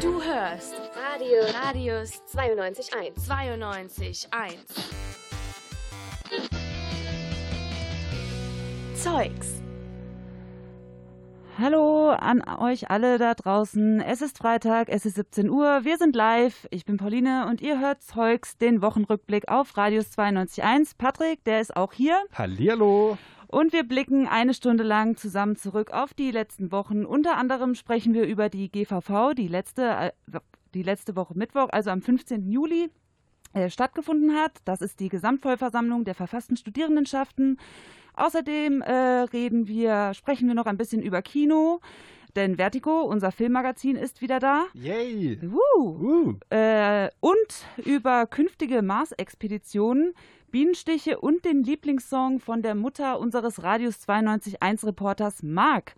Du hörst Radio Radius 92.1. 92.1. Zeugs. Hallo an euch alle da draußen. Es ist Freitag, es ist 17 Uhr. Wir sind live. Ich bin Pauline und ihr hört Zeugs, den Wochenrückblick auf Radius 92.1. Patrick, der ist auch hier. Hallihallo. Und wir blicken eine Stunde lang zusammen zurück auf die letzten Wochen. Unter anderem sprechen wir über die GVV, die letzte, äh, die letzte Woche Mittwoch, also am 15. Juli äh, stattgefunden hat. Das ist die Gesamtvollversammlung der verfassten Studierendenschaften. Außerdem äh, reden wir, sprechen wir noch ein bisschen über Kino. Denn Vertigo, unser Filmmagazin, ist wieder da. Yay! Uh. Uh. Äh, und über künftige Mars-Expeditionen, Bienenstiche und den Lieblingssong von der Mutter unseres Radius 92.1 Reporters Marc.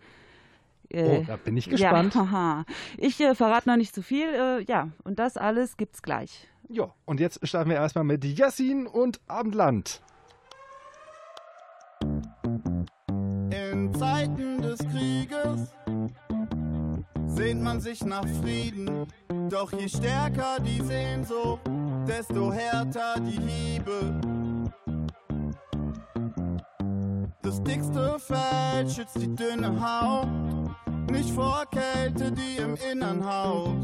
oh, da bin ich gespannt. Ja, ich äh, verrate noch nicht zu viel. Äh, ja, und das alles gibt's gleich. Ja, und jetzt starten wir erstmal mit Yassin und Abendland. In Zeiten des Krieges sehnt man sich nach Frieden. Doch je stärker die Sehnsucht, desto härter die Hiebe. Das dickste Fell schützt die dünne Haut, nicht vor Kälte, die im Innern haut.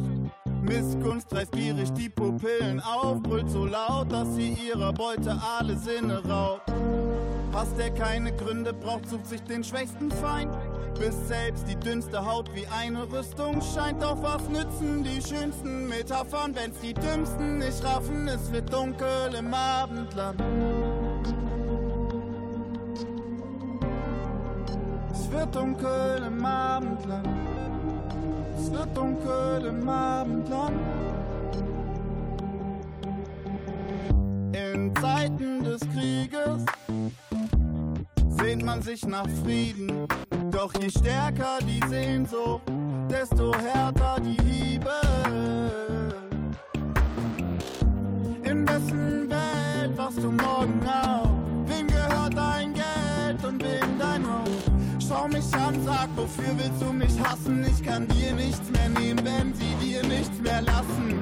Missgunst reißt gierig die Pupillen auf, brüllt so laut, dass sie ihrer Beute alle Sinne raubt. Hass, der keine Gründe braucht, sucht sich den schwächsten Feind. Bis selbst die dünnste Haut wie eine Rüstung scheint. Doch was nützen die schönsten Metaphern, wenn's die dümmsten nicht raffen? Es wird dunkel im Abendland. Wird dunkel im Abendland. Es wird dunkel im Abendland. In Zeiten des Krieges sehnt man sich nach Frieden. Doch je stärker die Sehnsucht, desto härter die Liebe. In wessen Welt wachst du morgen auf? Mich an, sag, wofür willst du mich hassen? Ich kann dir nichts mehr nehmen, wenn sie dir nichts mehr lassen.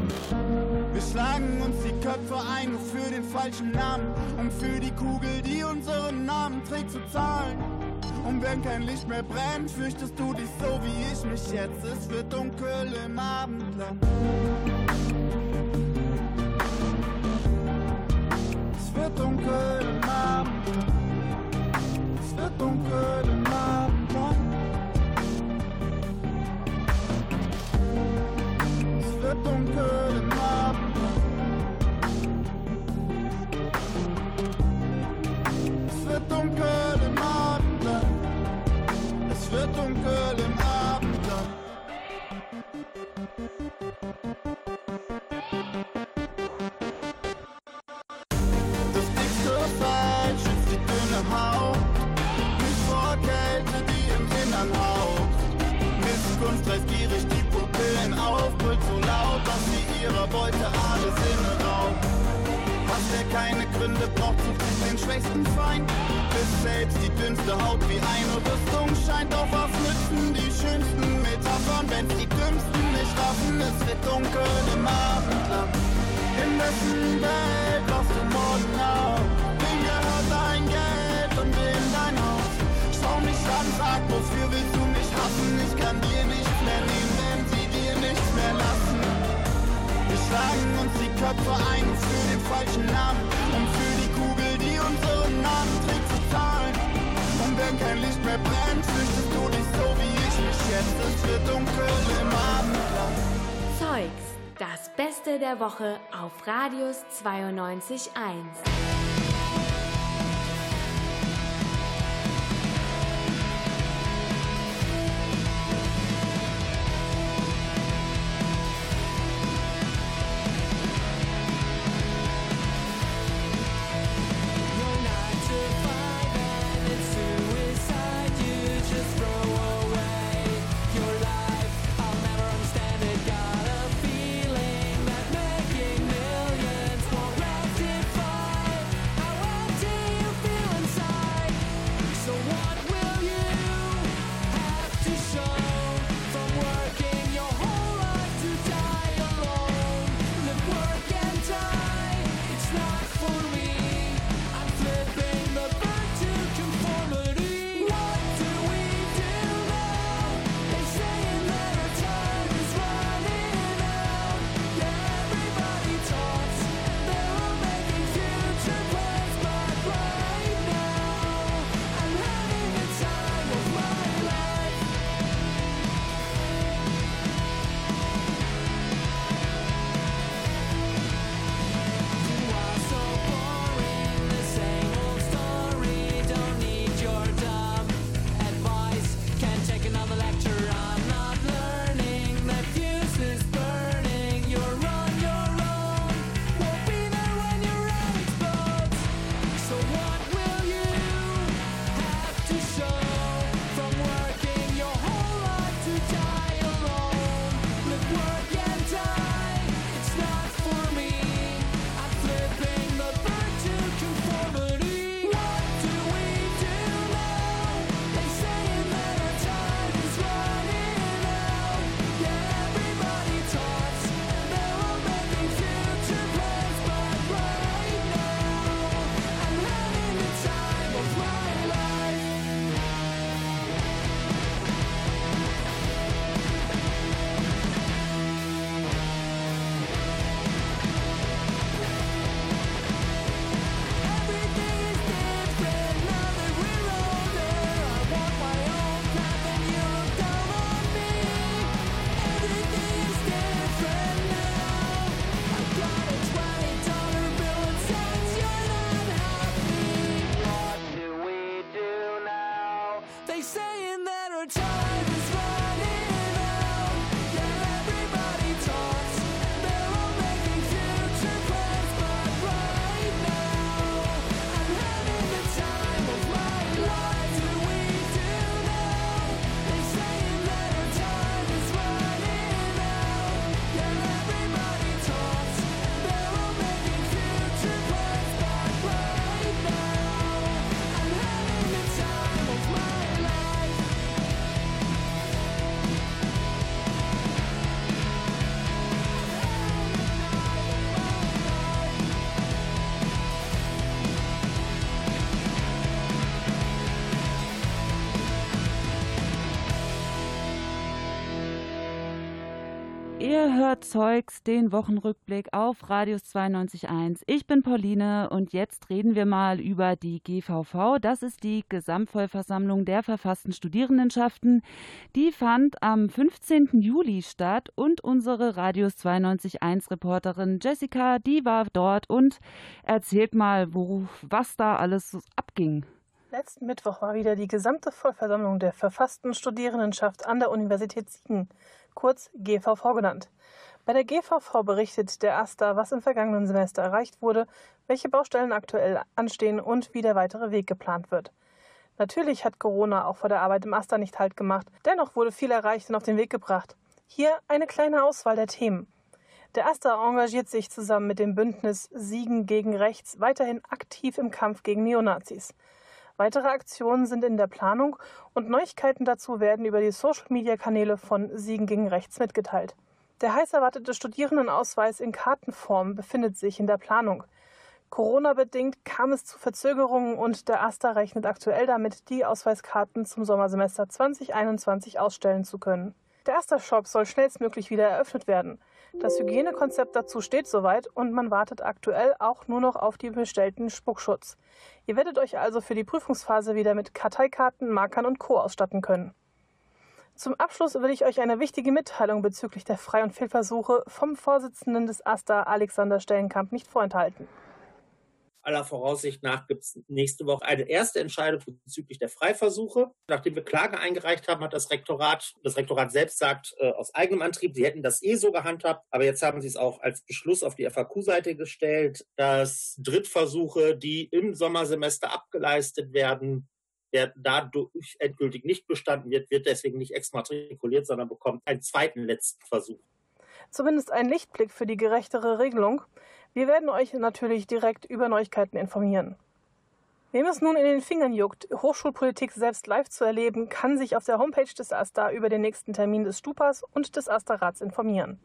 Wir schlagen uns die Köpfe ein nur für den falschen Namen, um für die Kugel, die unseren Namen trägt, zu zahlen. Und wenn kein Licht mehr brennt, fürchtest du dich so wie ich mich jetzt. Es wird dunkel im Abendland. Es wird dunkel im Abendland. Es wird dunkel Das dickste Fell schützt die dünne Haut. Nicht vor Kälte, die im Innern haut. Missgunst reißt die Pupillen auf, brüllt so laut, dass sie ihrer Beute alle Sinne raubt. Hass, der keine Gründe braucht, sucht sich den schwächsten Feind. Bis selbst die dünnste Haut wie eine Rüstung scheint. Auf was nützen die schönsten Metaphern, wenn's die dümmsten nicht raffen? Es wird dunkel im Abendland. In wessen Welt wachst du morgen auf? Wem gehört dein Geld und wem dein Haus? Schau mich an, sag, wofür willst du mich hassen? Ich kann dir nichts mehr nehmen, wenn sie dir nichts mehr lassen. Wir schlagen uns die Köpfe ein für den falschen Namen, um für die Kugel, die unseren Namen trägt, zu zahlen. Und wenn kein Licht mehr brennt, fürchtest du dich so wie mich jetzt. Es wird dunkel im Abendland. Zeugs, das Beste der Woche auf Radius 92.1. Ihr hört Zeugs, den Wochenrückblick auf Radius 92.1. Ich bin Pauline und jetzt reden wir mal über die GVV. Das ist die Gesamtvollversammlung der verfassten Studierendenschaften. Die fand am 15. Juli statt und unsere Radius 92.1 Reporterin Jessica, die war dort und erzählt mal, wo, was da alles abging. Letzten Mittwoch war wieder die gesamte Vollversammlung der verfassten Studierendenschaft an der Universität Siegen kurz GVV genannt. Bei der GVV berichtet der AStA, was im vergangenen Semester erreicht wurde, welche Baustellen aktuell anstehen und wie der weitere Weg geplant wird. Natürlich hat Corona auch vor der Arbeit im AStA nicht Halt gemacht, dennoch wurde viel erreicht und auf den Weg gebracht. Hier eine kleine Auswahl der Themen. Der AStA engagiert sich zusammen mit dem Bündnis Siegen gegen Rechts weiterhin aktiv im Kampf gegen Neonazis. Weitere Aktionen sind in der Planung und Neuigkeiten dazu werden über die Social-Media-Kanäle von Siegen gegen Rechts mitgeteilt. Der heiß erwartete Studierendenausweis in Kartenform befindet sich in der Planung. Corona-bedingt kam es zu Verzögerungen und der AStA rechnet aktuell damit, die Ausweiskarten zum Sommersemester 2021 ausstellen zu können. Der AStA-Shop soll schnellstmöglich wieder eröffnet werden. Das Hygienekonzept dazu steht soweit und man wartet aktuell auch nur noch auf die bestellten Spuckschutz. Ihr werdet euch also für die Prüfungsphase wieder mit Karteikarten, Markern und Co. ausstatten können. Zum Abschluss will ich euch eine wichtige Mitteilung bezüglich der Frei- und Fehlversuche vom Vorsitzenden des AStA Alexander Stellenkamp nicht vorenthalten aller Voraussicht nach gibt es nächste Woche eine erste Entscheidung bezüglich der Freiversuche. Nachdem wir Klage eingereicht haben, hat das Rektorat, das Rektorat selbst sagt, äh, aus eigenem Antrieb, sie hätten das eh so gehandhabt, aber jetzt haben sie es auch als Beschluss auf die FAQ-Seite gestellt, dass Drittversuche, die im Sommersemester abgeleistet werden, der dadurch endgültig nicht bestanden wird, wird deswegen nicht exmatrikuliert, sondern bekommt einen zweiten letzten Versuch. Zumindest ein Lichtblick für die gerechtere Regelung. Wir werden euch natürlich direkt über Neuigkeiten informieren. Wem es nun in den Fingern juckt, Hochschulpolitik selbst live zu erleben, kann sich auf der Homepage des AStA über den nächsten Termin des Stupas und des AStA-Rats informieren.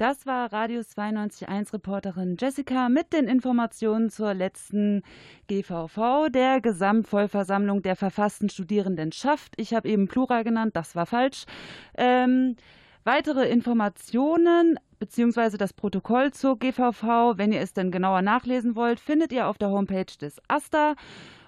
Das war Radio 92.1 Reporterin Jessica mit den Informationen zur letzten GVV, der Gesamtvollversammlung der verfassten Studierendenschaft. Ich habe eben Plural genannt, das war falsch. Ähm, weitere Informationen beziehungsweise das Protokoll zur GVV, wenn ihr es denn genauer nachlesen wollt, findet ihr auf der Homepage des AStA.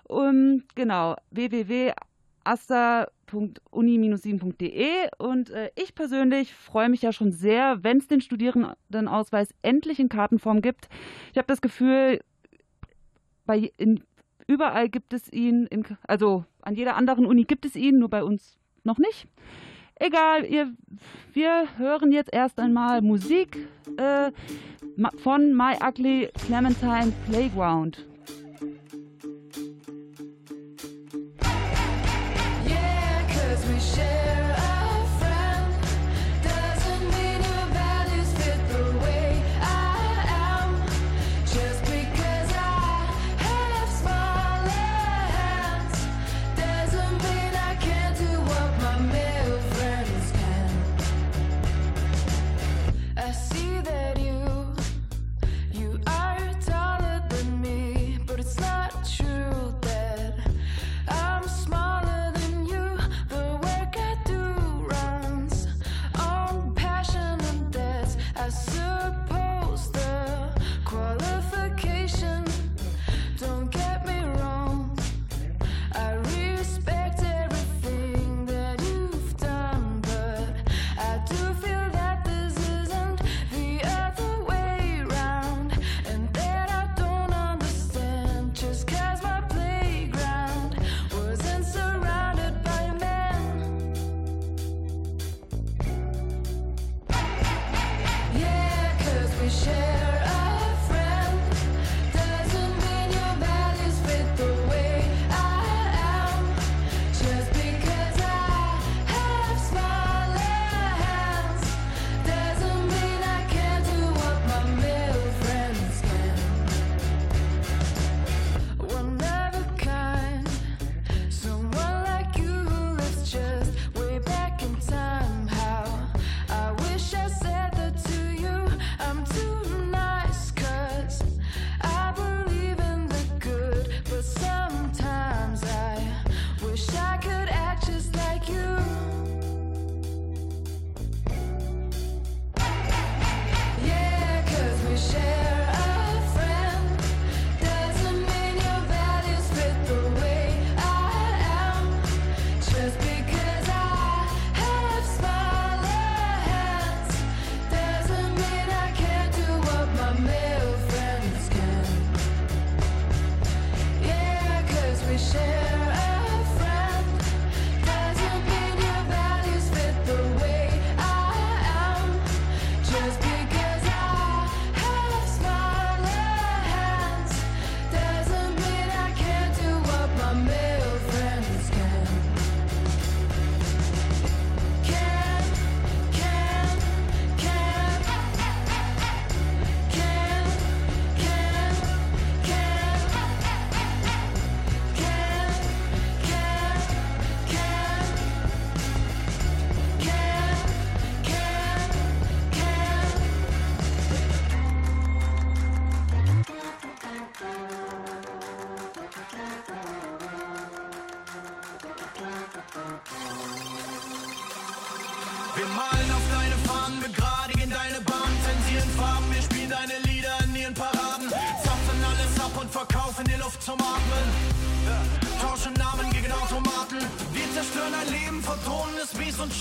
Um, genau, www.asta.uni-7.de und äh, ich persönlich freue mich ja schon sehr, wenn es den Studierendenausweis endlich in Kartenform gibt. Ich habe das Gefühl, bei in, überall gibt es ihn, in, also an jeder anderen Uni gibt es ihn, nur bei uns noch nicht. Egal, ihr, wir hören jetzt erst einmal Musik äh, von My Ugly Clementine Playground. I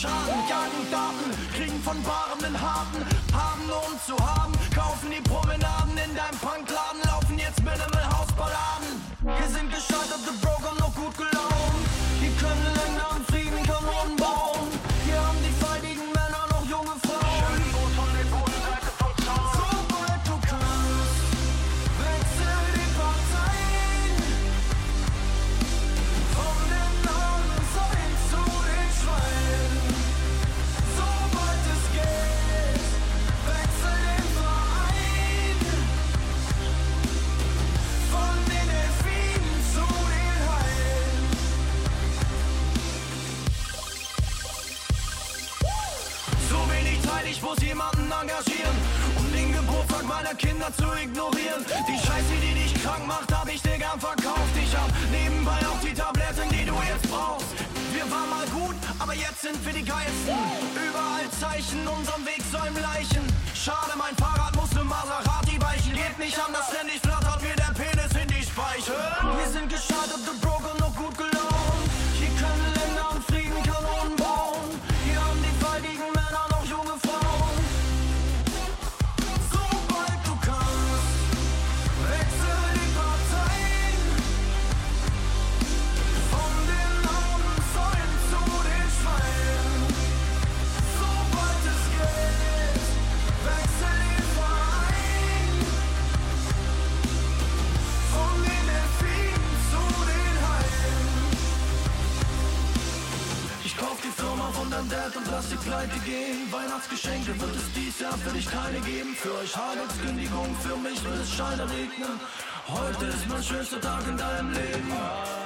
schaden. Jagen Daten, kriegen von Baren den Harten. Kinder zu ignorieren. Die Scheiße, die dich krank macht, hab ich dir gern verkauft. Ich hab nebenbei auch die Tabletten, die du jetzt brauchst. Wir waren mal gut, aber jetzt sind wir die Geilsten. Überall Zeichen, unserem Weg säumen Leichen. Schade, mein Fahrrad musste Maserati weichen. Geht nicht anders, für dich keine geben. Für euch Hagelskündigung, für mich wird es Scheine regnen. Heute ist mein schönster Tag in deinem Leben.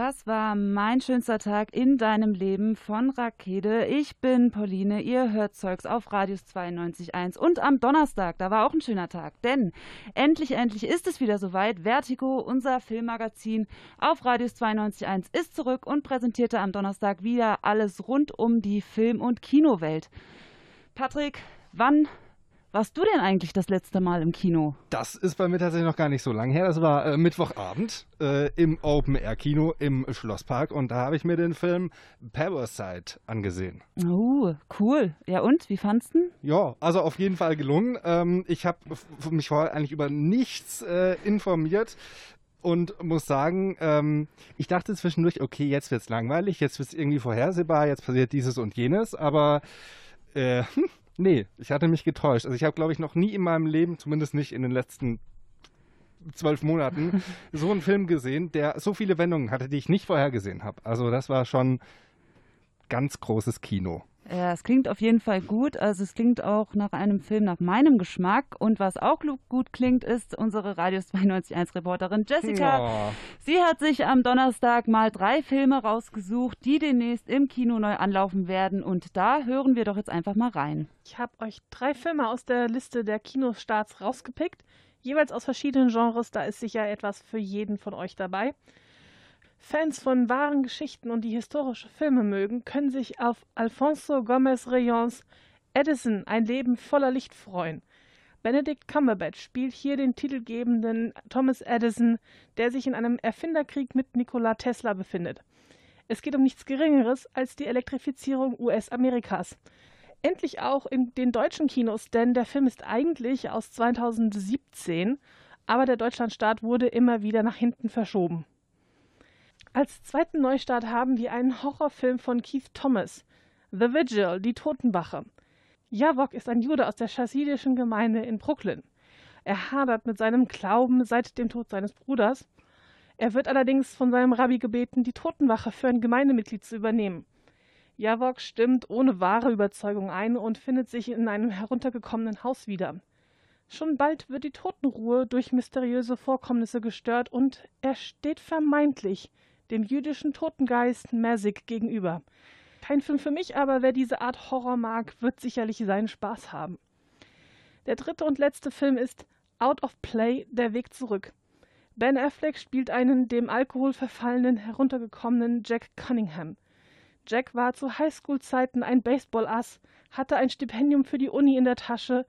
Das war mein schönster Tag in deinem Leben von Rakete. Ich bin Pauline, ihr hört Zeugs auf Radius 92.1 und am Donnerstag, da war auch ein schöner Tag, denn endlich, endlich ist es wieder soweit. Vertigo, unser Filmmagazin auf Radius 92.1 ist zurück und präsentierte am Donnerstag wieder alles rund um die Film- und Kinowelt. Patrick, wann warst du denn eigentlich das letzte Mal im Kino? Das ist bei mir tatsächlich noch gar nicht so lange her. Das war äh, Mittwochabend äh, im Open-Air-Kino im Schlosspark und da habe ich mir den Film Parasite angesehen. Oh, cool. Ja und, wie fandst du? Ja, also auf jeden Fall gelungen. Ähm, ich habe mich vorher eigentlich über nichts äh, informiert und muss sagen, ähm, ich dachte zwischendurch, okay, jetzt wird's langweilig, jetzt wird's irgendwie vorhersehbar, jetzt passiert dieses und jenes, aber äh, hm, nee, ich hatte mich getäuscht. Also ich habe, glaube ich, noch nie in meinem Leben, zumindest nicht in den letzten zwölf Monaten, so einen Film gesehen, der so viele Wendungen hatte, die ich nicht vorhergesehen habe. Also das war schon ganz großes Kino. Ja, es klingt auf jeden Fall gut. Also es klingt auch nach einem Film nach meinem Geschmack. Und was auch gut klingt, ist unsere Radius 92.1 Reporterin Jessica. Oh. Sie hat sich am Donnerstag mal drei Filme rausgesucht, die demnächst im Kino neu anlaufen werden. Und da hören wir doch jetzt einfach mal rein. Ich habe euch drei Filme aus der Liste der Kinostarts rausgepickt, jeweils aus verschiedenen Genres. Da ist sicher etwas für jeden von euch dabei. Fans von wahren Geschichten und die historische Filme mögen, können sich auf Alfonso Gomez Reyons Edison, ein Leben voller Licht freuen. Benedict Cumberbatch spielt hier den titelgebenden Thomas Edison, der sich in einem Erfinderkrieg mit Nikola Tesla befindet. Es geht um nichts Geringeres als die Elektrifizierung US-Amerikas. Endlich auch in den deutschen Kinos, denn der Film ist eigentlich aus 2017, aber der Deutschlandstart wurde immer wieder nach hinten verschoben. Als zweiten Neustart haben wir einen Horrorfilm von Keith Thomas, The Vigil, die Totenwache. Javok ist ein Jude aus der chassidischen Gemeinde in Brooklyn. Er hadert mit seinem Glauben seit dem Tod seines Bruders. Er wird allerdings von seinem Rabbi gebeten, die Totenwache für ein Gemeindemitglied zu übernehmen. Javok stimmt ohne wahre Überzeugung ein und findet sich in einem heruntergekommenen Haus wieder. Schon bald wird die Totenruhe durch mysteriöse Vorkommnisse gestört und er steht vermeintlich dem jüdischen Totengeist Mesig gegenüber. Kein Film für mich, aber wer diese Art Horror mag, wird sicherlich seinen Spaß haben. Der dritte und letzte Film ist Out of Play, der Weg zurück. Ben Affleck spielt einen dem Alkohol verfallenen, heruntergekommenen Jack Cunningham. Jack war zu Highschool-Zeiten ein Baseball-Ass, hatte ein Stipendium für die Uni in der Tasche,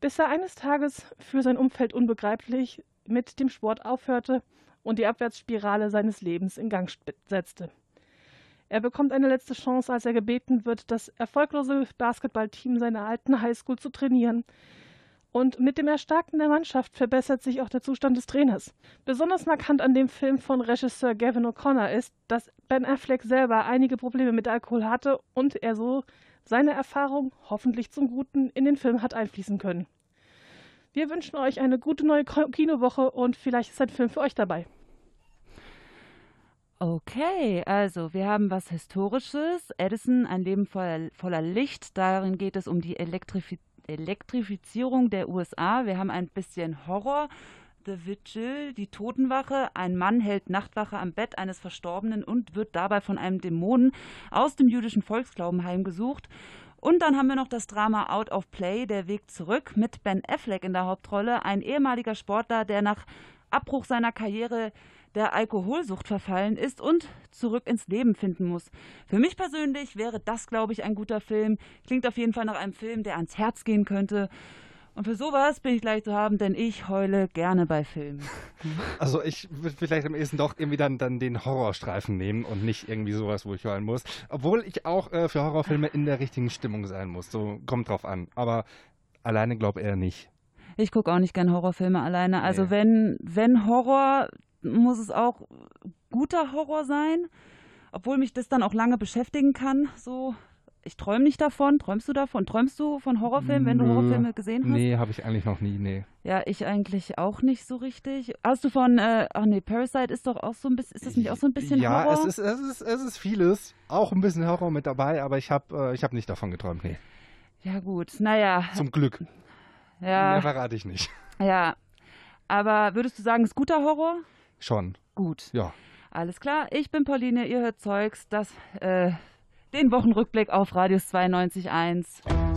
bis er eines Tages für sein Umfeld unbegreiflich mit dem Sport aufhörte und die Abwärtsspirale seines Lebens in Gang setzte. Er bekommt eine letzte Chance, als er gebeten wird, das erfolglose Basketballteam seiner alten Highschool zu trainieren. Und mit dem Erstarken der Mannschaft verbessert sich auch der Zustand des Trainers. Besonders markant an dem Film von Regisseur Gavin O'Connor ist, dass Ben Affleck selber einige Probleme mit Alkohol hatte und er so seine Erfahrung hoffentlich zum Guten in den Film hat einfließen können. Wir wünschen euch eine gute neue Kinowoche und vielleicht ist ein Film für euch dabei. Okay, also wir haben was Historisches. Edison, ein Leben voller, voller Licht. Darin geht es um die Elektrifi Elektrifizierung der USA. Wir haben ein bisschen Horror. The Vigil, die Totenwache. Ein Mann hält Nachtwache am Bett eines Verstorbenen und wird dabei von einem Dämonen aus dem jüdischen Volksglauben heimgesucht. Und dann haben wir noch das Drama Out of Play, der Weg zurück, mit Ben Affleck in der Hauptrolle, ein ehemaliger Sportler, der nach Abbruch seiner Karriere der Alkoholsucht verfallen ist und zurück ins Leben finden muss. Für mich persönlich wäre das, glaube ich, ein guter Film. Klingt auf jeden Fall nach einem Film, der ans Herz gehen könnte. Und für sowas bin ich gleich zu haben, denn ich heule gerne bei Filmen. Also ich würde vielleicht am ehesten doch irgendwie dann, dann den Horrorstreifen nehmen und nicht irgendwie sowas, wo ich heulen muss. Obwohl ich auch äh, für Horrorfilme in der richtigen Stimmung sein muss. So kommt drauf an. Aber alleine glaube eher nicht. Ich gucke auch nicht gern Horrorfilme alleine. Also nee. wenn, wenn Horror, muss es auch guter Horror sein, obwohl mich das dann auch lange beschäftigen kann. So, ich träume nicht davon. Träumst du davon? Träumst du von Horrorfilmen, wenn du Horrorfilme gesehen hast? Nee, habe ich eigentlich noch nie, nee. Ja, ich eigentlich auch nicht so richtig. Hast du von, äh, ach nee, Parasite ist doch auch so ein bisschen, ist das nicht auch so ein bisschen ja, Horror? Ja, es ist, es, ist, es ist vieles, auch ein bisschen Horror mit dabei, aber ich habe äh, hab nicht davon geträumt, nee. Ja gut, naja. Zum Glück. Ja. Mehr verrate ich nicht. Ja, aber würdest du sagen, es ist guter Horror? Schon. Gut. Ja. Alles klar, ich bin Pauline, ihr hört Zeugs, das, äh, den Wochenrückblick auf Radius 92.1.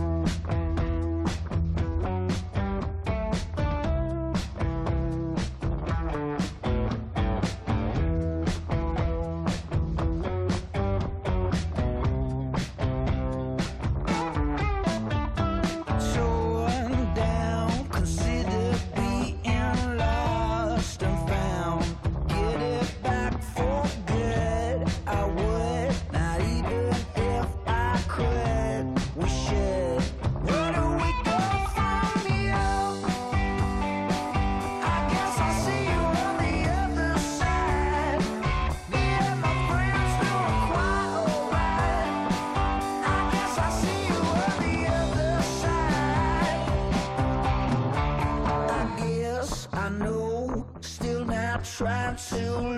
try to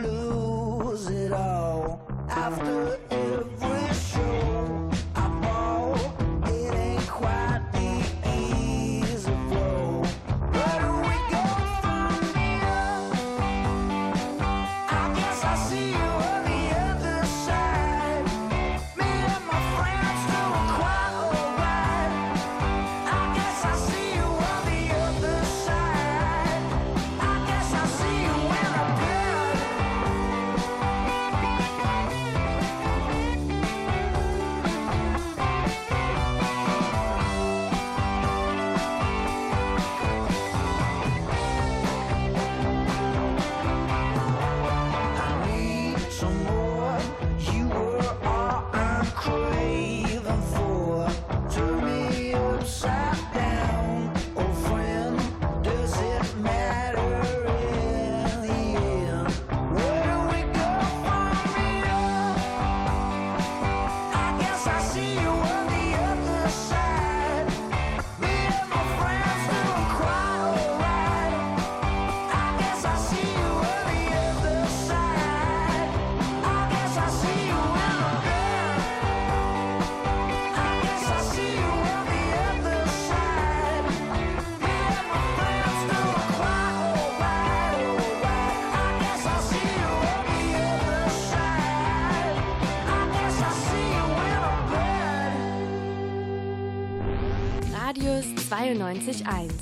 93.1.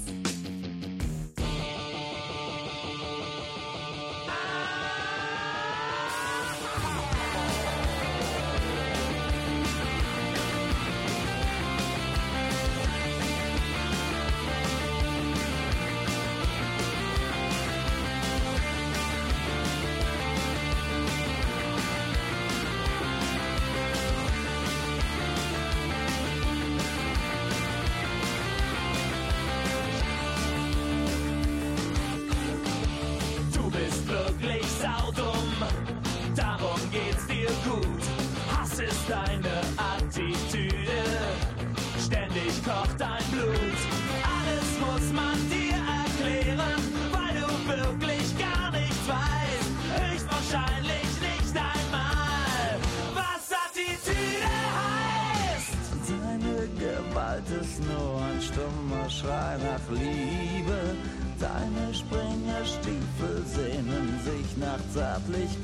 Deine Springerstiefel sehnen sich nach Zärtlichkeit.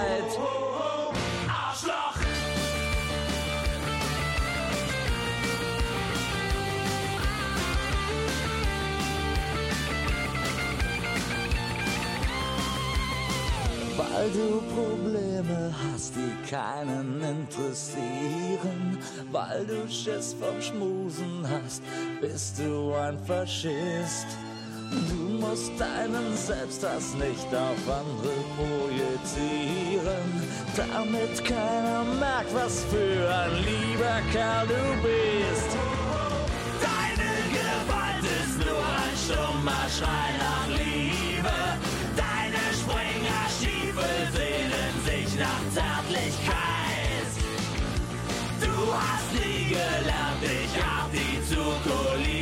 92.1. du Probleme hast, die keinen interessieren, weil du Schiss vom Schmusen hast, bist du ein Faschist. Du musst deinen Selbsthass nicht auf andere projizieren, damit keiner merkt, was für ein lieber Kerl du bist. Deine Gewalt ist nur ein stummer Schrei nach Liebe. Zärtlichkeit. Du hast nie gelernt, dich auf die zu kulieren.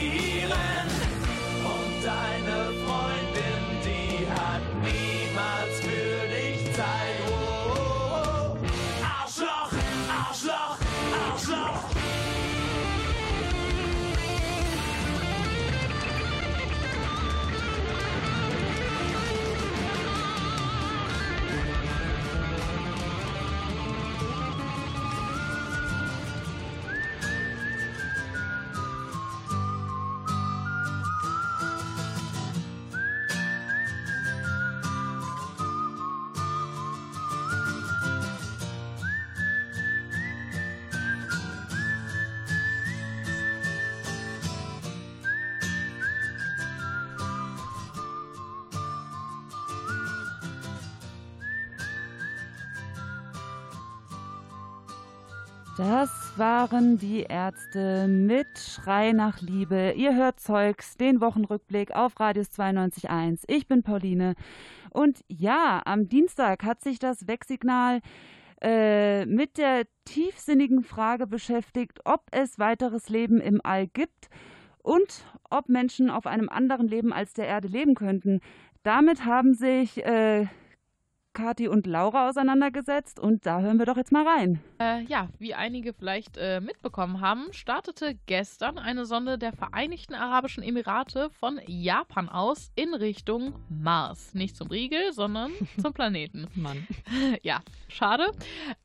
Das waren die Ärzte mit Schrei nach Liebe. Ihr hört Zeugs, den Wochenrückblick auf Radius 92.1. Ich bin Pauline. Und ja, am Dienstag hat sich das Wegsignal äh, mit der tiefsinnigen Frage beschäftigt, ob es weiteres Leben im All gibt und ob Menschen auf einem anderen Leben als der Erde leben könnten. Damit haben sich äh, Kati und Laura auseinandergesetzt und da hören wir doch jetzt mal rein. Äh, ja, wie einige vielleicht äh, mitbekommen haben, startete gestern eine Sonde der Vereinigten Arabischen Emirate von Japan aus in Richtung Mars. Nicht zum Riegel, sondern zum Planeten. Mann. ja, schade.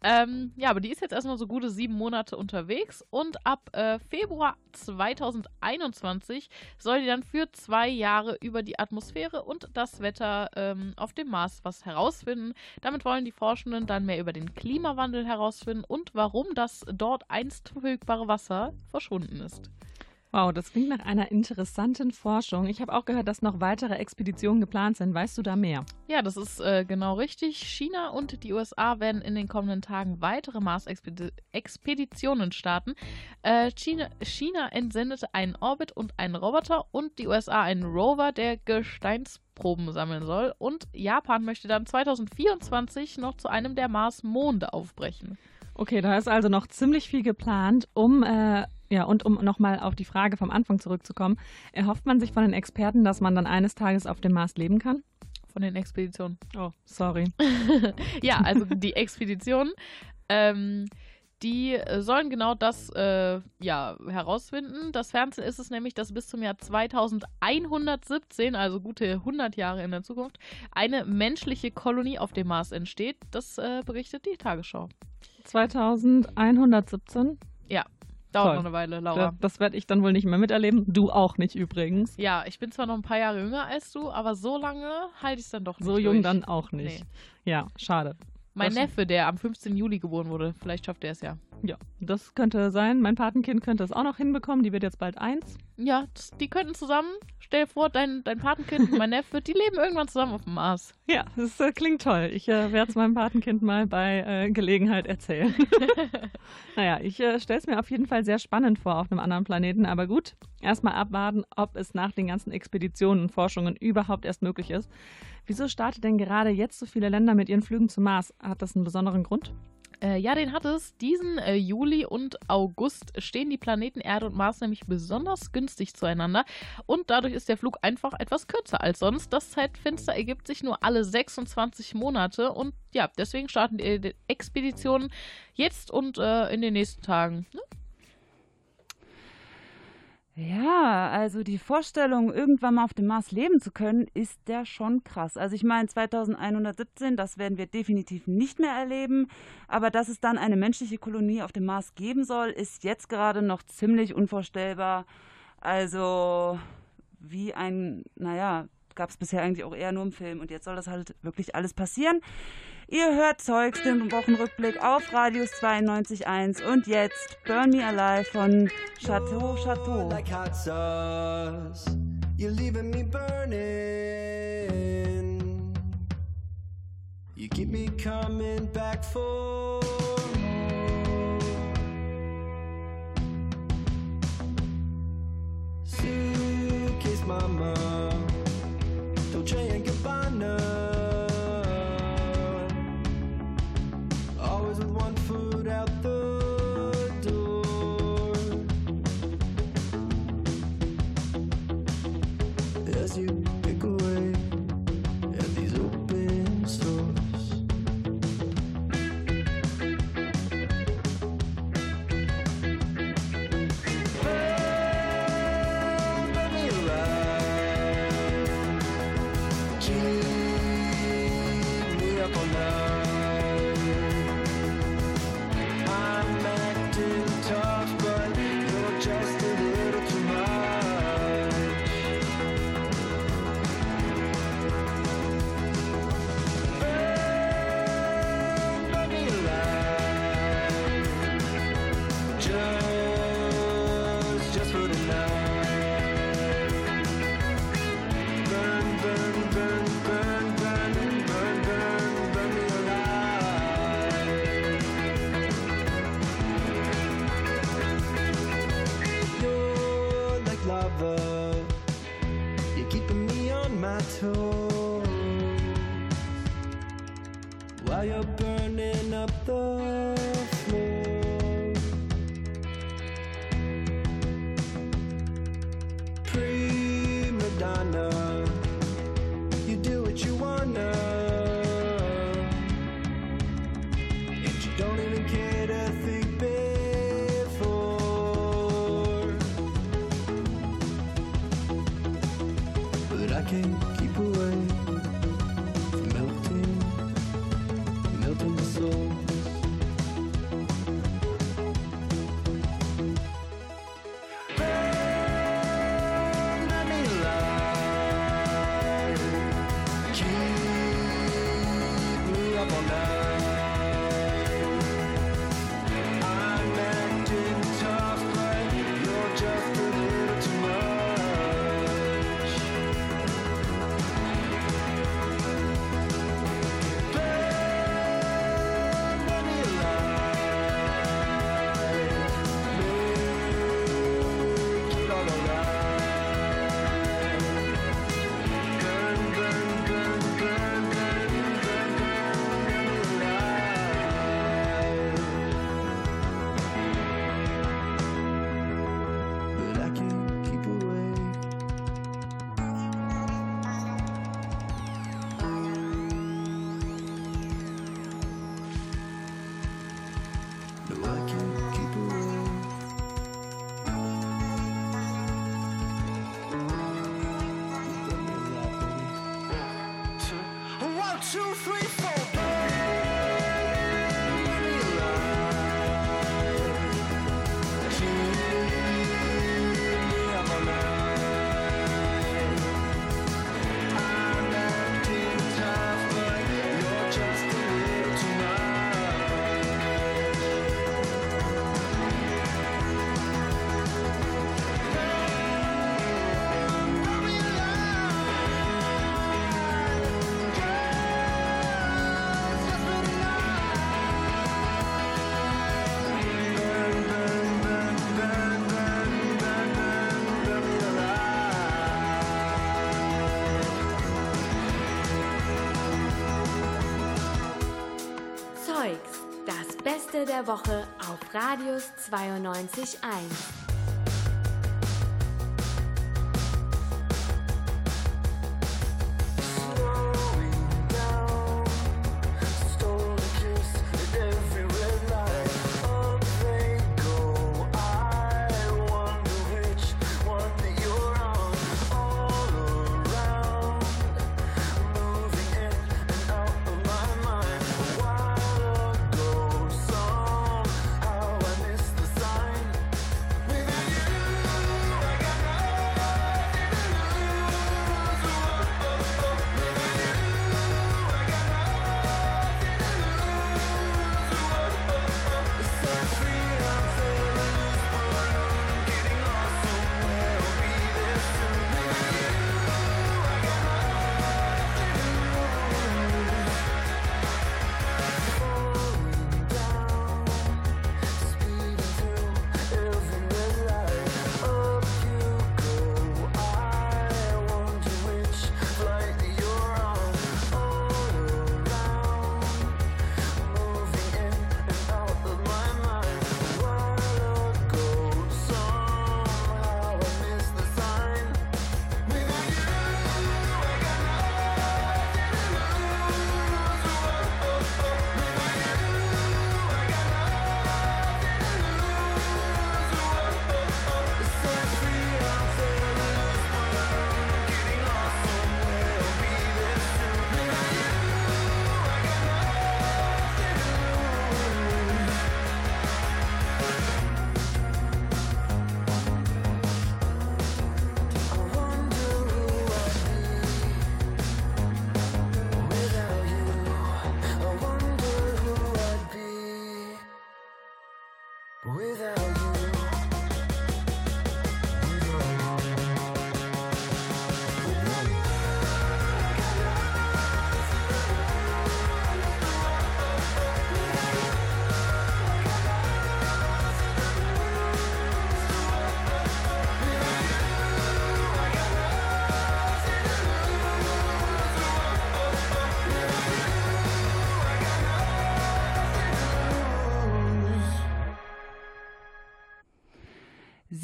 Ähm, ja, aber die ist jetzt erstmal so gute sieben Monate unterwegs und ab äh, Februar 2021 soll die dann für zwei Jahre über die Atmosphäre und das Wetter ähm, auf dem Mars was herausfinden herausfinden. Damit wollen die Forschenden dann mehr über den Klimawandel herausfinden und warum das dort einst verfügbare Wasser verschwunden ist. Wow, das klingt nach einer interessanten Forschung. Ich habe auch gehört, dass noch weitere Expeditionen geplant sind. Weißt du da mehr? Ja, das ist äh, genau richtig. China und die USA werden in den kommenden Tagen weitere Mars-Expeditionen starten. Äh, China, China entsendete einen Orbit und einen Roboter und die USA einen Rover, der Gesteinsproben sammeln soll. Und Japan möchte dann 2024 noch zu einem der Mars-Monde aufbrechen. Okay, da ist also noch ziemlich viel geplant, um äh, ja, und um nochmal auf die Frage vom Anfang zurückzukommen, erhofft man sich von den Experten, dass man dann eines Tages auf dem Mars leben kann? Von den Expeditionen. Oh, sorry. ja, also die Expeditionen, ähm, die sollen genau das äh, ja, herausfinden. Das Fernziel ist es nämlich, dass bis zum Jahr 2117, also gute 100 Jahre in der Zukunft, eine menschliche Kolonie auf dem Mars entsteht. Das äh, berichtet die Tagesschau. 2117? Dauert Toll. noch eine Weile, Laura. Das, das werde ich dann wohl nicht mehr miterleben. Du auch nicht übrigens. Ja, ich bin zwar noch ein paar Jahre jünger als du, aber so lange halte ich es dann doch nicht. So durch. jung dann auch nicht. Nee. Ja, schade. Mein das Neffe, der am 15. Juli geboren wurde, vielleicht schafft er es ja. Ja, das könnte sein. Mein Patenkind könnte es auch noch hinbekommen. Die wird jetzt bald eins. Ja, das, die könnten zusammen. Stell dir vor, dein, dein Patenkind und mein Neffe, die leben irgendwann zusammen auf dem Mars. Ja, das äh, klingt toll. Ich äh, werde es meinem Patenkind mal bei äh, Gelegenheit erzählen. naja, ich äh, stelle es mir auf jeden Fall sehr spannend vor auf einem anderen Planeten. Aber gut, erstmal abwarten, ob es nach den ganzen Expeditionen und Forschungen überhaupt erst möglich ist. Wieso startet denn gerade jetzt so viele Länder mit ihren Flügen zum Mars? Hat das einen besonderen Grund? Äh, ja, den hat es. Diesen äh, Juli und August stehen die Planeten Erde und Mars nämlich besonders günstig zueinander und dadurch ist der Flug einfach etwas kürzer als sonst. Das Zeitfenster ergibt sich nur alle 26 Monate und ja, deswegen starten die Expeditionen jetzt und äh, in den nächsten Tagen. Ne? Ja, also die Vorstellung, irgendwann mal auf dem Mars leben zu können, ist ja schon krass. Also ich meine, 2117, das werden wir definitiv nicht mehr erleben. Aber dass es dann eine menschliche Kolonie auf dem Mars geben soll, ist jetzt gerade noch ziemlich unvorstellbar. Also wie ein, naja, gab es bisher eigentlich auch eher nur im Film. Und jetzt soll das halt wirklich alles passieren. Ihr hört Zeugs, den Wochenrückblick auf Radius 92.1 und jetzt Burn Me Alive von Chateau Chateau. Like hot sauce, you're leaving me burning. You keep me coming back for. Suitcase mama, der Woche auf Radius 92.1.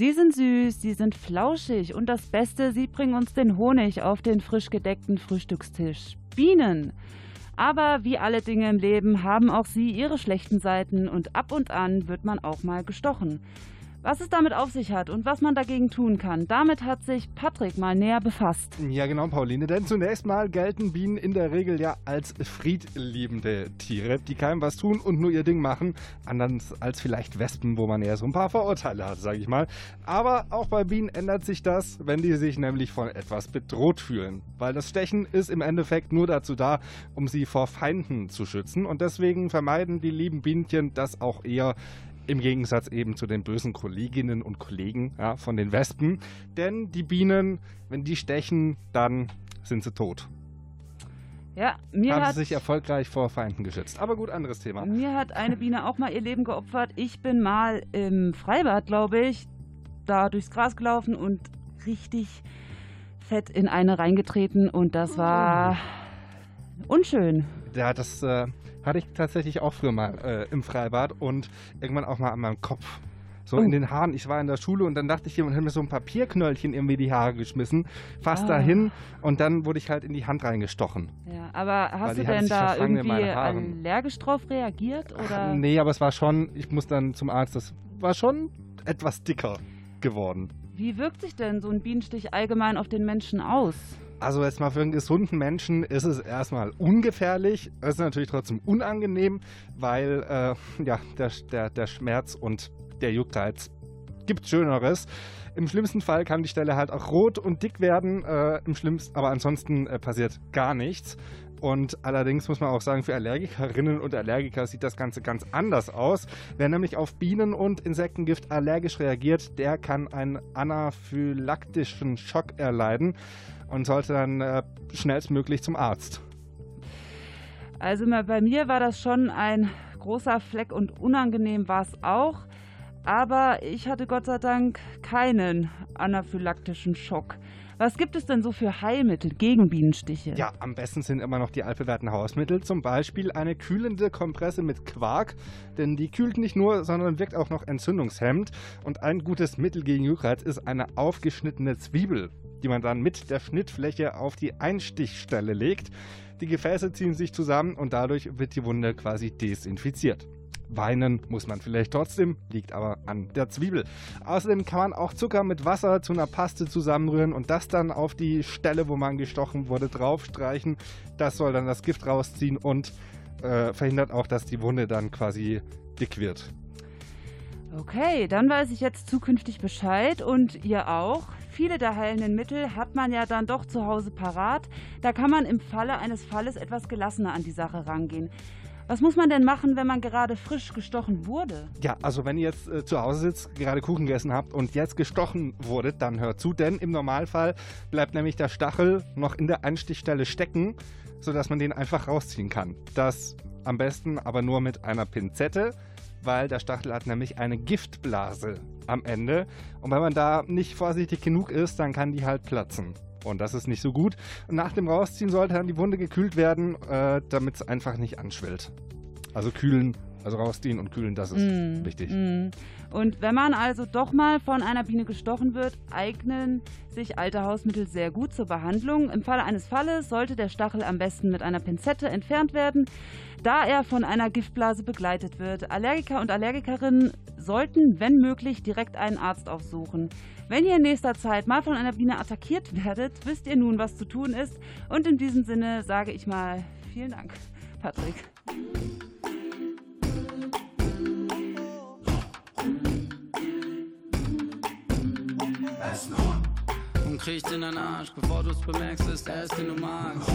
Sie sind süß, sie sind flauschig und das Beste, sie bringen uns den Honig auf den frisch gedeckten Frühstückstisch. Bienen! Aber wie alle Dinge im Leben haben auch sie ihre schlechten Seiten und ab und an wird man auch mal gestochen. Was es damit auf sich hat und was man dagegen tun kann, damit hat sich Patrick mal näher befasst. Ja, genau, Pauline. Denn zunächst mal gelten Bienen in der Regel ja als friedliebende Tiere, die keinem was tun und nur ihr Ding machen. Anders als vielleicht Wespen, wo man eher so ein paar Vorurteile hat, sage ich mal. Aber auch bei Bienen ändert sich das, wenn die sich nämlich von etwas bedroht fühlen. Weil das Stechen ist im Endeffekt nur dazu da, um sie vor Feinden zu schützen. Und deswegen vermeiden die lieben Bienchen das auch eher im Gegensatz eben zu den bösen Kolleginnen und Kollegen ja, von den Wespen. Denn die Bienen, wenn die stechen, dann sind sie tot. Ja, mir Haben hat, sie sich erfolgreich vor Feinden geschützt. Aber gut, anderes Thema. mir hat eine Biene auch mal ihr Leben geopfert. Ich bin mal im Freibad, glaube ich, da durchs Gras gelaufen und richtig fett in eine reingetreten und das war unschön. Ja, das äh, hatte ich tatsächlich auch früher mal äh, im Freibad und irgendwann auch mal an meinem Kopf. So Oh. in den Haaren. Ich war in der Schule und dann dachte ich, jemand hat mir so ein Papierknöllchen irgendwie die Haare geschmissen. Fast Ah. dahin und dann wurde ich halt in die Hand reingestochen. Ja, aber hast du denn da irgendwie allergisch drauf reagiert? Oder? Nee, aber es war schon, ich muss dann zum Arzt, das war schon etwas dicker geworden. Wie wirkt sich denn so ein Bienenstich allgemein auf den Menschen aus? Also jetzt mal für einen gesunden Menschen ist es erstmal ungefährlich. Es ist natürlich trotzdem unangenehm, weil äh, ja, der, der, der Schmerz und der Juckreiz gibt Schöneres. Im schlimmsten Fall kann die Stelle halt auch rot und dick werden. Äh, Im schlimmsten, aber ansonsten äh, passiert gar nichts. Und allerdings muss man auch sagen, für Allergikerinnen und Allergiker sieht das Ganze ganz anders aus. Wer nämlich auf Bienen- und Insektengift allergisch reagiert, der kann einen anaphylaktischen Schock erleiden und sollte dann äh, schnellstmöglich zum Arzt. Also bei mir war das schon ein großer Fleck und unangenehm war es auch. Aber ich hatte Gott sei Dank keinen anaphylaktischen Schock. Was gibt es denn so für Heilmittel gegen Bienenstiche? Ja, am besten sind immer noch die altbewährten Hausmittel, zum Beispiel eine kühlende Kompresse mit Quark, denn die kühlt nicht nur, sondern wirkt auch noch entzündungshemmend. Und ein gutes Mittel gegen Juckreiz ist eine aufgeschnittene Zwiebel, die man dann mit der Schnittfläche auf die Einstichstelle legt. Die Gefäße ziehen sich zusammen und dadurch wird die Wunde quasi desinfiziert. Weinen muss man vielleicht trotzdem, liegt aber an der Zwiebel. Außerdem kann man auch Zucker mit Wasser zu einer Paste zusammenrühren und das dann auf die Stelle, wo man gestochen wurde, draufstreichen. Das soll dann das Gift rausziehen und äh, verhindert auch, dass die Wunde dann quasi dick wird. Okay, dann weiß ich jetzt zukünftig Bescheid und ihr auch. Viele der heilenden Mittel hat man ja dann doch zu Hause parat. Da kann man im Falle eines Falles etwas gelassener an die Sache rangehen. Was muss man denn machen, wenn man gerade frisch gestochen wurde? Ja, also wenn ihr jetzt äh, zu Hause sitzt, gerade Kuchen gegessen habt und jetzt gestochen wurdet, dann hört zu, denn im Normalfall bleibt nämlich der Stachel noch in der Einstichstelle stecken, sodass man den einfach rausziehen kann. Das am besten aber nur mit einer Pinzette, weil der Stachel hat nämlich eine Giftblase am Ende. Und wenn man da nicht vorsichtig genug ist, dann kann die halt platzen. Und das ist nicht so gut. Nach dem Rausziehen sollte dann die Wunde gekühlt werden, äh, damit es einfach nicht anschwillt. Also kühlen, also rausziehen und kühlen, das ist Mm, wichtig. mm. Und wenn man also doch mal von einer Biene gestochen wird, eignen sich alte Hausmittel sehr gut zur Behandlung. Im Falle eines Falles sollte der Stachel am besten mit einer Pinzette entfernt werden, da er von einer Giftblase begleitet wird. Allergiker und Allergikerinnen sollten, wenn möglich, direkt einen Arzt aufsuchen. Wenn ihr in nächster Zeit mal von einer Biene attackiert werdet, wisst ihr nun, was zu tun ist. Und in diesem Sinne sage ich mal vielen Dank, Patrick. Und kriecht in deinen Arsch, bevor du's bemerkst, ist er es, den du magst.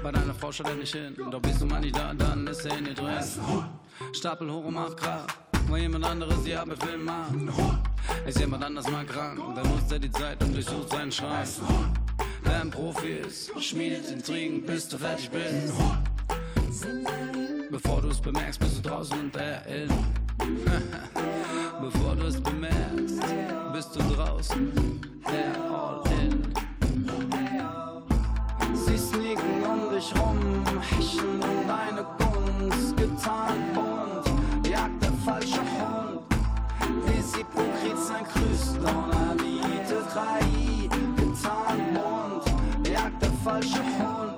Bei deiner Frau schaut er nicht hin, doch bist du mal nicht da, dann ist er in dir drin. Stapel hoch und mach Krach, weil jemand anderes die Abendfilm macht. Ist jemand anders mal krank, dann nutzt er die Zeit und durchsucht seinen Schrank. Wer ein Profi ist, schmiedet Intrigen, bis du fertig bist. Bevor du es bemerkst, bist du draußen und er in. Bevor du es bemerkst, bist du draußen, er all in. Sie sneaken um dich rum, hechen um deine Gunst, getarnt bunt, jagt der falsche Hund. Des Hypokrits sein Grüß, Donner bietet drei, getarnt bunt, jagt der falsche Hund.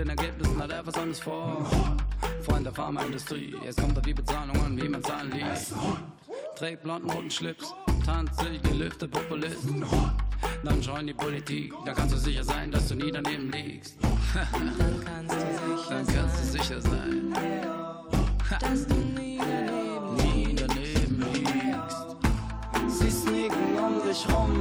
Den Ergebnissen hat er was anderes vor. Freund der Pharmaindustrie, jetzt kommt er die Bezahlung an, wie man Zahlen liest. Trägt blonden roten Schlips, tanzt sich gelüftet Populist. Dann scheuen die Politik, da kannst du sicher sein, dass du nie daneben liegst. Dann kannst du sicher Dann kannst du sicher sein, dass du nie daneben nie daneben liegst. Sie sneaken um dich rum,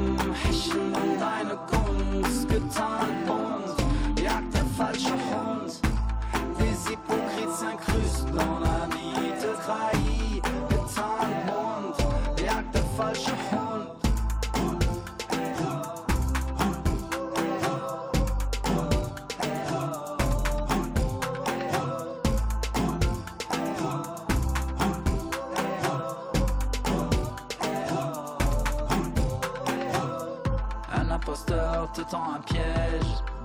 Un imposteur te tend un piège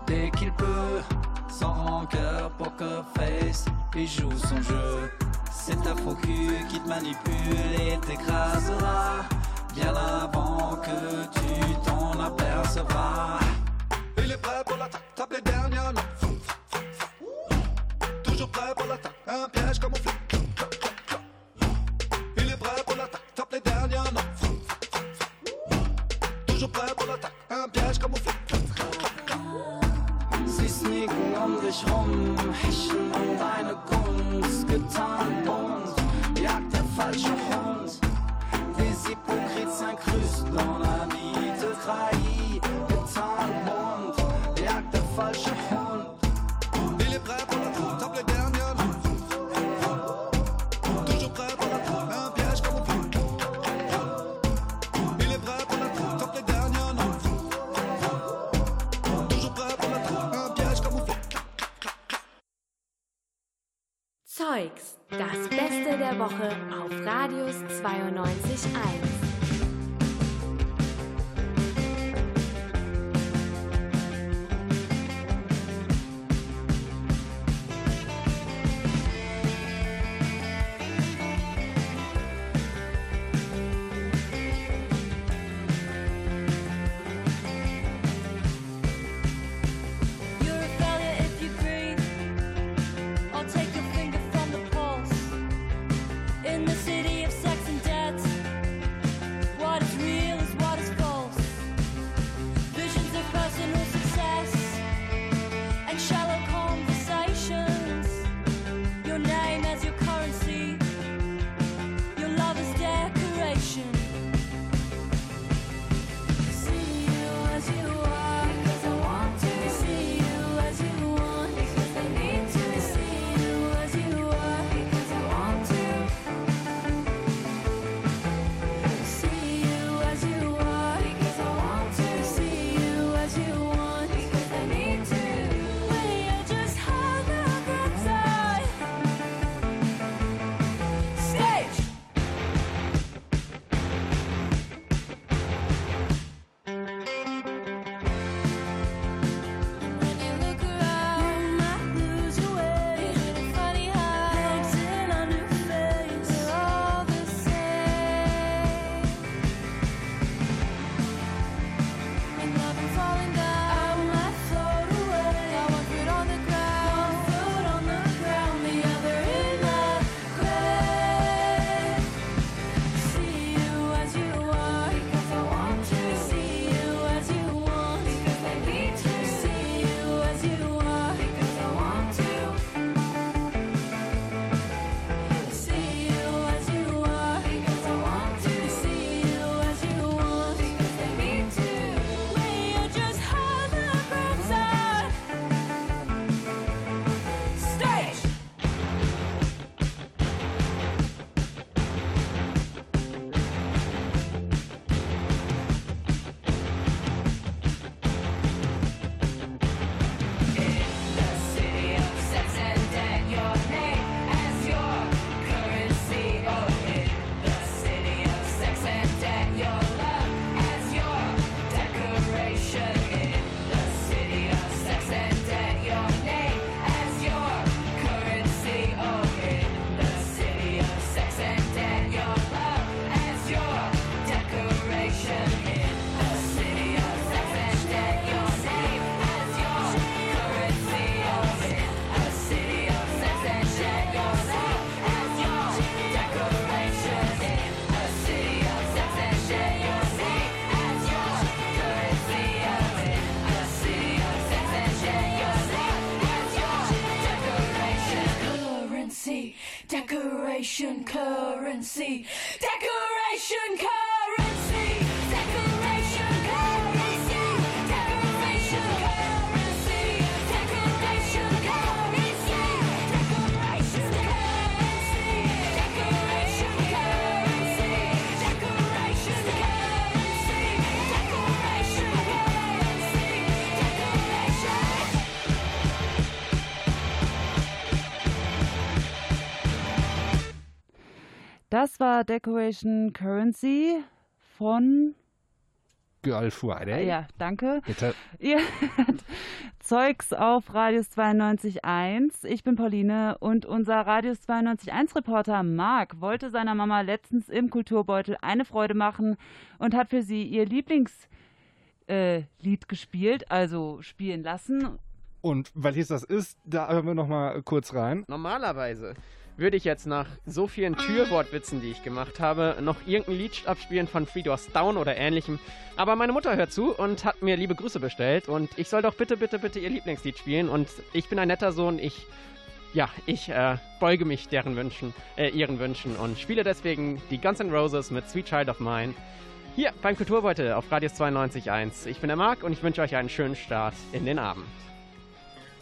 dès qu'il peut, sans rancœur, poker face, il joue son jeu. C'est ta faux cul qui te manipule et t'écrasera bien avant que tu t'en apercevras. Il est prêt pour l'attaque, tape les dernières notes. Toujours prêt pour l'attaque, un piège camouflé. War Decoration Currency von. Girl Friday. Ja, danke. Bitte. Ihr Zeugs auf Radius 92.1. Ich bin Pauline und unser Radius 92.1 Reporter Marc wollte seiner Mama letztens im Kulturbeutel eine Freude machen und hat für sie ihr Lieblingslied äh, Lied gespielt, also spielen lassen. Und welches das ist, da hören wir noch mal kurz rein. Normalerweise würde ich jetzt nach so vielen Türwortwitzen, die ich gemacht habe, noch irgendein Lied abspielen von Doors Down oder ähnlichem. Aber meine Mutter hört zu und hat mir liebe Grüße bestellt und ich soll doch bitte, bitte, bitte ihr Lieblingslied spielen. Und ich bin ein netter Sohn, ich, ja, ich äh, beuge mich deren Wünschen, äh, ihren Wünschen und spiele deswegen die Guns N' Roses mit Sweet Child of Mine. Hier beim Kulturbeutel auf Radius 92.1. Ich bin der Marc und ich wünsche euch einen schönen Start in den Abend.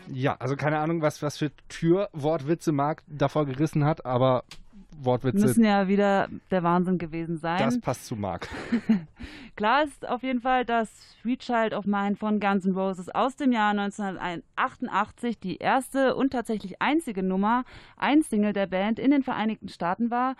Ja, also keine Ahnung, was, was für Türwortwitze Marc davor gerissen hat, aber Wortwitze, Müssen ja wieder der Wahnsinn gewesen sein. das passt zu Marc. Klar ist auf jeden Fall, dass Sweet Child of Mine von Guns N' Roses aus dem Jahr 1988 die erste und tatsächlich einzige Nummer, ein Single der Band in den Vereinigten Staaten war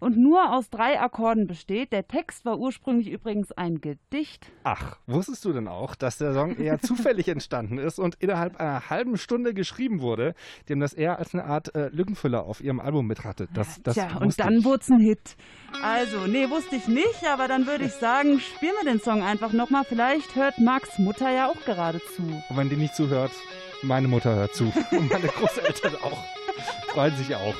und nur aus drei Akkorden besteht. Der Text war ursprünglich übrigens ein Gedicht. Ach, wusstest du denn auch, dass der Song eher zufällig entstanden ist und innerhalb einer halben Stunde geschrieben wurde, dem das eher als eine Art äh, Lückenfüller auf ihrem Album mit hatte? Das, das Tja, und dann wurde es ein Hit. Also, nee, wusste ich nicht, aber dann würde ich sagen, spielen wir den Song einfach nochmal. Vielleicht hört Marks Mutter ja auch gerade zu. Und wenn die nicht zuhört, meine Mutter hört zu. Und meine Großeltern auch. Freuen sich auch.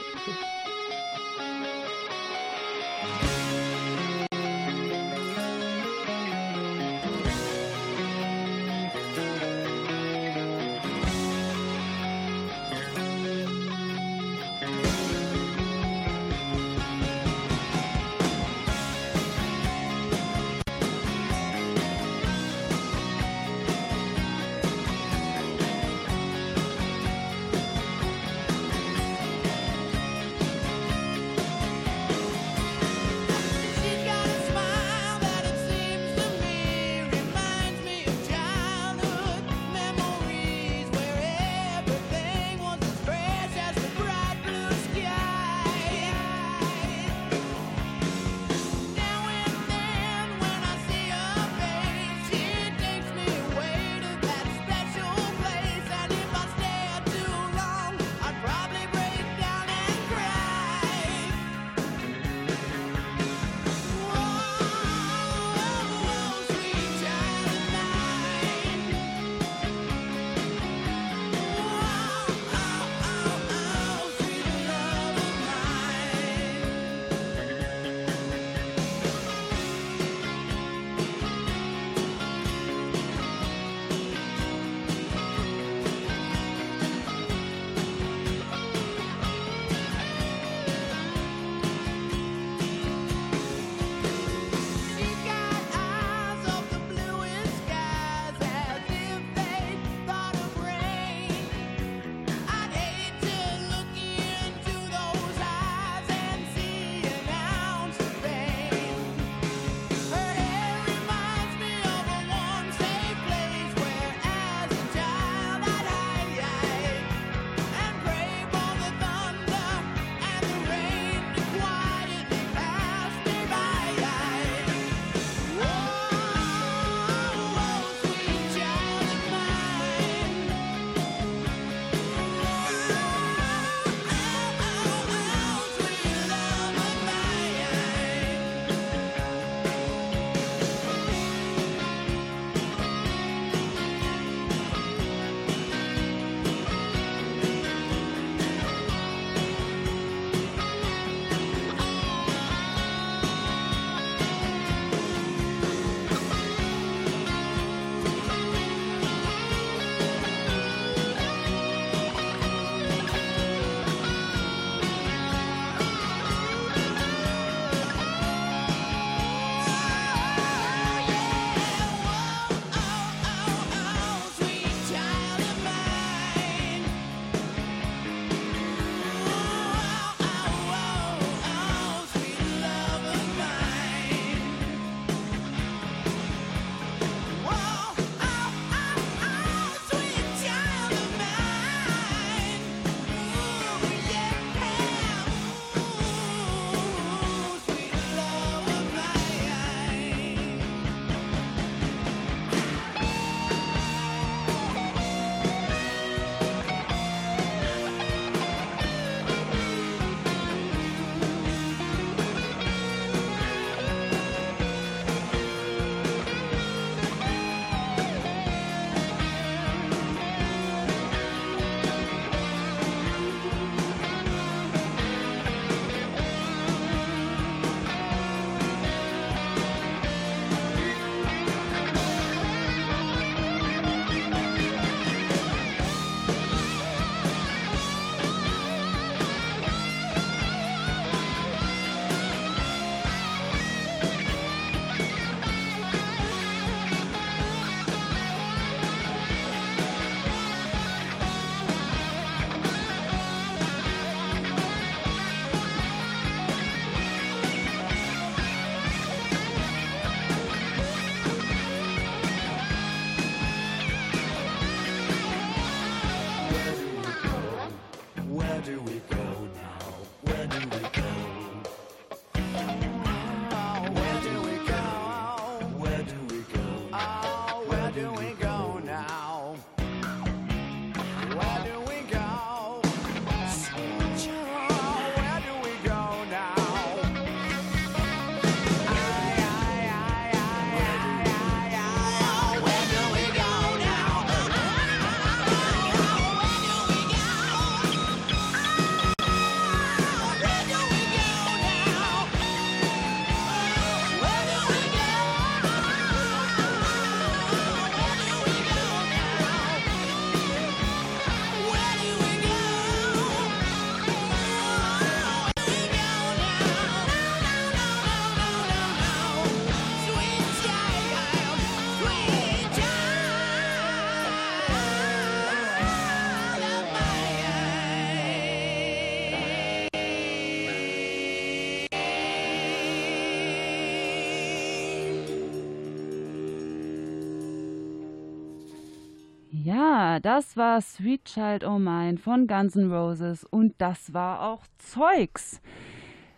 Das war Sweet Child O' Mine von Guns N' Roses und das war auch Zeugs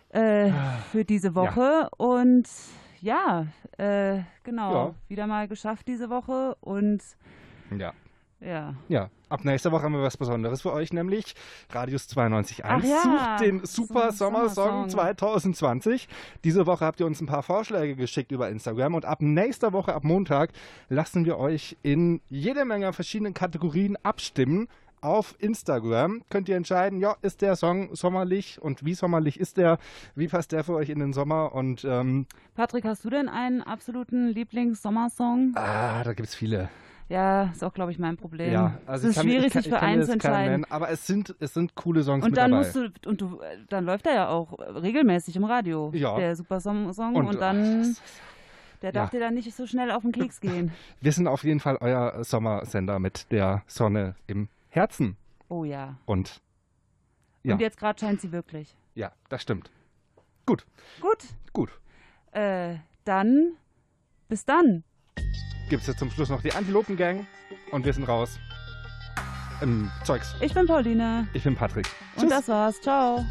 äh, für diese Woche. Und ja, äh, genau, Ja. wieder mal geschafft diese Woche und Ja. ja. Ja, ab nächster Woche haben wir was Besonderes für euch, nämlich Radius 92.1 Ach ja, sucht den Super so Sommersong. 2020. Diese Woche habt ihr uns ein paar Vorschläge geschickt über Instagram und ab nächster Woche, ab Montag, lassen wir euch in jede Menge verschiedenen Kategorien abstimmen. Auf Instagram könnt ihr entscheiden, ja, ist der Song sommerlich und wie sommerlich ist der, wie passt der für euch in den Sommer und ähm, Patrick, hast du denn einen absoluten Lieblings-Sommersong? ah, da gibt es viele. Ja, ist auch, glaube ich, mein Problem. Ja, also es ist kann, schwierig, kann, sich ich für einen zu entscheiden. nennen, aber es sind, es sind coole Songs Und dann dabei. musst du, und du, dann läuft er ja auch regelmäßig im Radio, Ja. der Super Song, Song Und, und, dann, der darf ja. dir dann nicht so schnell auf den Keks gehen. Wir sind auf jeden Fall euer Sommersender mit der Sonne im Herzen. Oh ja. Und ja, Und jetzt gerade scheint sie wirklich. ja, das stimmt. Gut, Gut, gut. äh, dann, bis dann. Gibt es jetzt zum Schluss noch die Antilopen-Gang und wir sind raus. Im Zeugs. Ich bin Pauline Ich bin Patrick. und das war's. Ciao.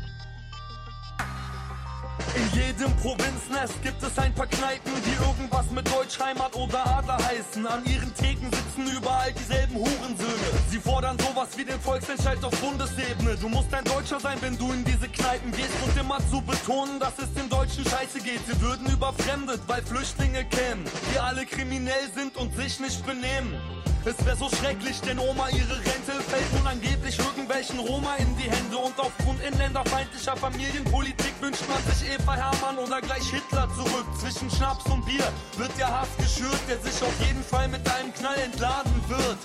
Jedem Provinznest gibt es ein paar Kneipen, die irgendwas mit Deutschheimat oder Adler heißen. An ihren Theken sitzen überall dieselben Hurensöhne. Sie fordern sowas wie den Volksentscheid auf Bundesebene. Du musst ein Deutscher sein, wenn du in diese Kneipen gehst und immer zu betonen, dass es den Deutschen scheiße geht. Sie würden überfremdet, weil Flüchtlinge kämen, die alle kriminell sind und sich nicht benehmen. Es wäre so schrecklich, denn Oma ihre Rente fällt nun angeblich irgendwelchen Roma in die Hände. Und aufgrund inländerfeindlicher Familienpolitik wünscht man sich Eva Hermann oder gleich Hitler zurück. Zwischen Schnaps und Bier wird der Hass geschürt, der sich auf jeden Fall mit einem Knall entladen wird.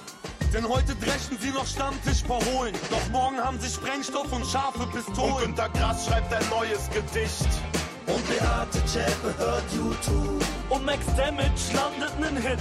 Denn heute dreschen sie noch Stammtischparolen. Doch morgen haben sie Sprengstoff und scharfe Pistolen. Und Günter Grass schreibt ein neues Gedicht. Und Beate Zschäpe hört YouTube. Und Max Damage landet nen Hit.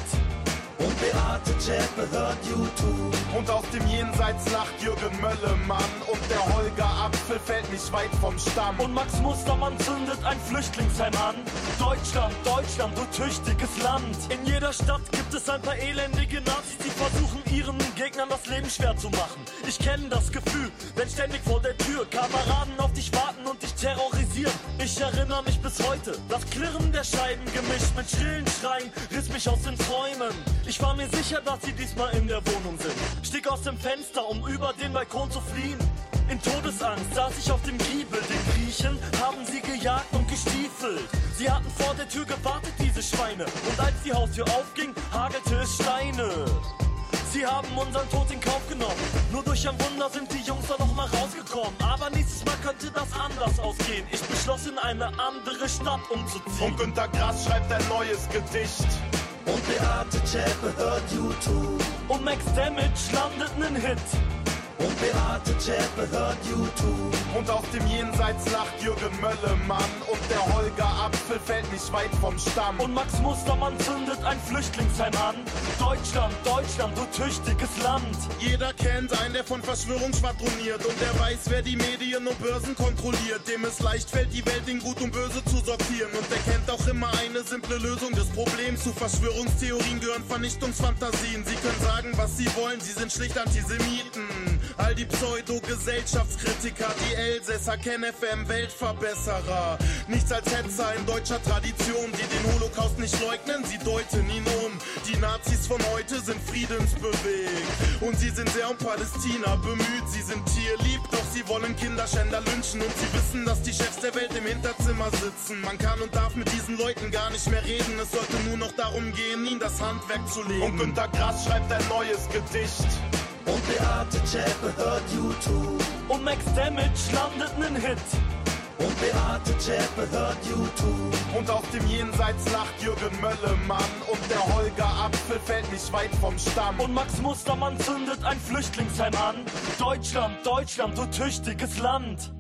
Und Beate Zschäpe hört YouTube. Und aus dem Jenseits lacht Jürgen Möllemann. Und der Holger Apfel fällt nicht weit vom Stamm. Und Max Mustermann zündet ein Flüchtlingsheim an. Deutschland, Deutschland, du tüchtiges Land. In jeder Stadt gibt es ein paar elendige Nazis, die versuchen ihren Gegnern das Leben schwer zu machen. Ich kenne das Gefühl, wenn ständig vor der Tür Kameraden auf dich warten und dich terrorisieren. Ich erinnere mich bis heute, das Klirren der Scheiben gemischt mit schrillen Schreien riss mich aus den Träumen. Ich war mir sicher, dass sie diesmal in der Wohnung sind. Stieg aus dem Fenster, um über den Balkon zu fliehen. In Todesangst saß ich auf dem Giebel. Den Griechen haben sie gejagt und gestiefelt. Sie hatten vor der Tür gewartet, diese Schweine. Und als die Haustür aufging, hagelte es Steine. Sie haben unseren Tod in Kauf genommen. Nur durch ein Wunder sind die Jungs da noch mal rausgekommen. Aber nächstes Mal könnte das anders ausgehen. Ich beschloss, in eine andere Stadt umzuziehen. Und Günter Grass schreibt ein neues Gedicht. Und Beate Zschäpe hört YouTube. Und Max Damage landet nen Hit. Und Beate Zschäpe hört YouTube. Und aus dem Jenseits lacht Jürgen Möllemann. Und der Holger Apfel fällt nicht weit vom Stamm. Und Max Mustermann zündet ein Flüchtlingsheim an. Deutschland, Deutschland, du tüchtiges Land. Jeder kennt einen, der von Verschwörung schwadroniert und der weiß, wer die Medien und Börsen kontrolliert. Dem es leicht fällt, die Welt in Gut und Böse zu sortieren. Und der kennt auch immer eine simple Lösung des Problems. Zu Verschwörungstheorien gehören Vernichtungsfantasien. Sie können sagen, was sie wollen, sie sind schlicht Antisemiten. All die Pseudo-Gesellschaftskritiker, die Elsässer, KenFM, Weltverbesserer. Nichts als Hetzer in deutscher Tradition, die den Holocaust nicht leugnen, sie deuten ihn um. Die Nazis von heute sind friedensbewegt und sie sind sehr um Palästina bemüht. Sie sind tierlieb, doch sie wollen Kinderschänder lynchen und sie wissen, dass die Chefs der Welt im Hinterzimmer sitzen. Man kann und darf mit diesen Leuten gar nicht mehr reden. Es sollte nur noch darum gehen, ihnen das Handwerk zu legen. Und Günter Grass schreibt ein neues Gedicht. Und Beate Zschäpe hört YouTube. Und Max Damage landet nen Hit. Und Beate Zschäpe hört YouTube. Und aus dem Jenseits lacht Jürgen Möllemann. Und der Holger Apfel fällt nicht weit vom Stamm. Und Max Mustermann zündet ein Flüchtlingsheim an. Deutschland, Deutschland, du tüchtiges Land.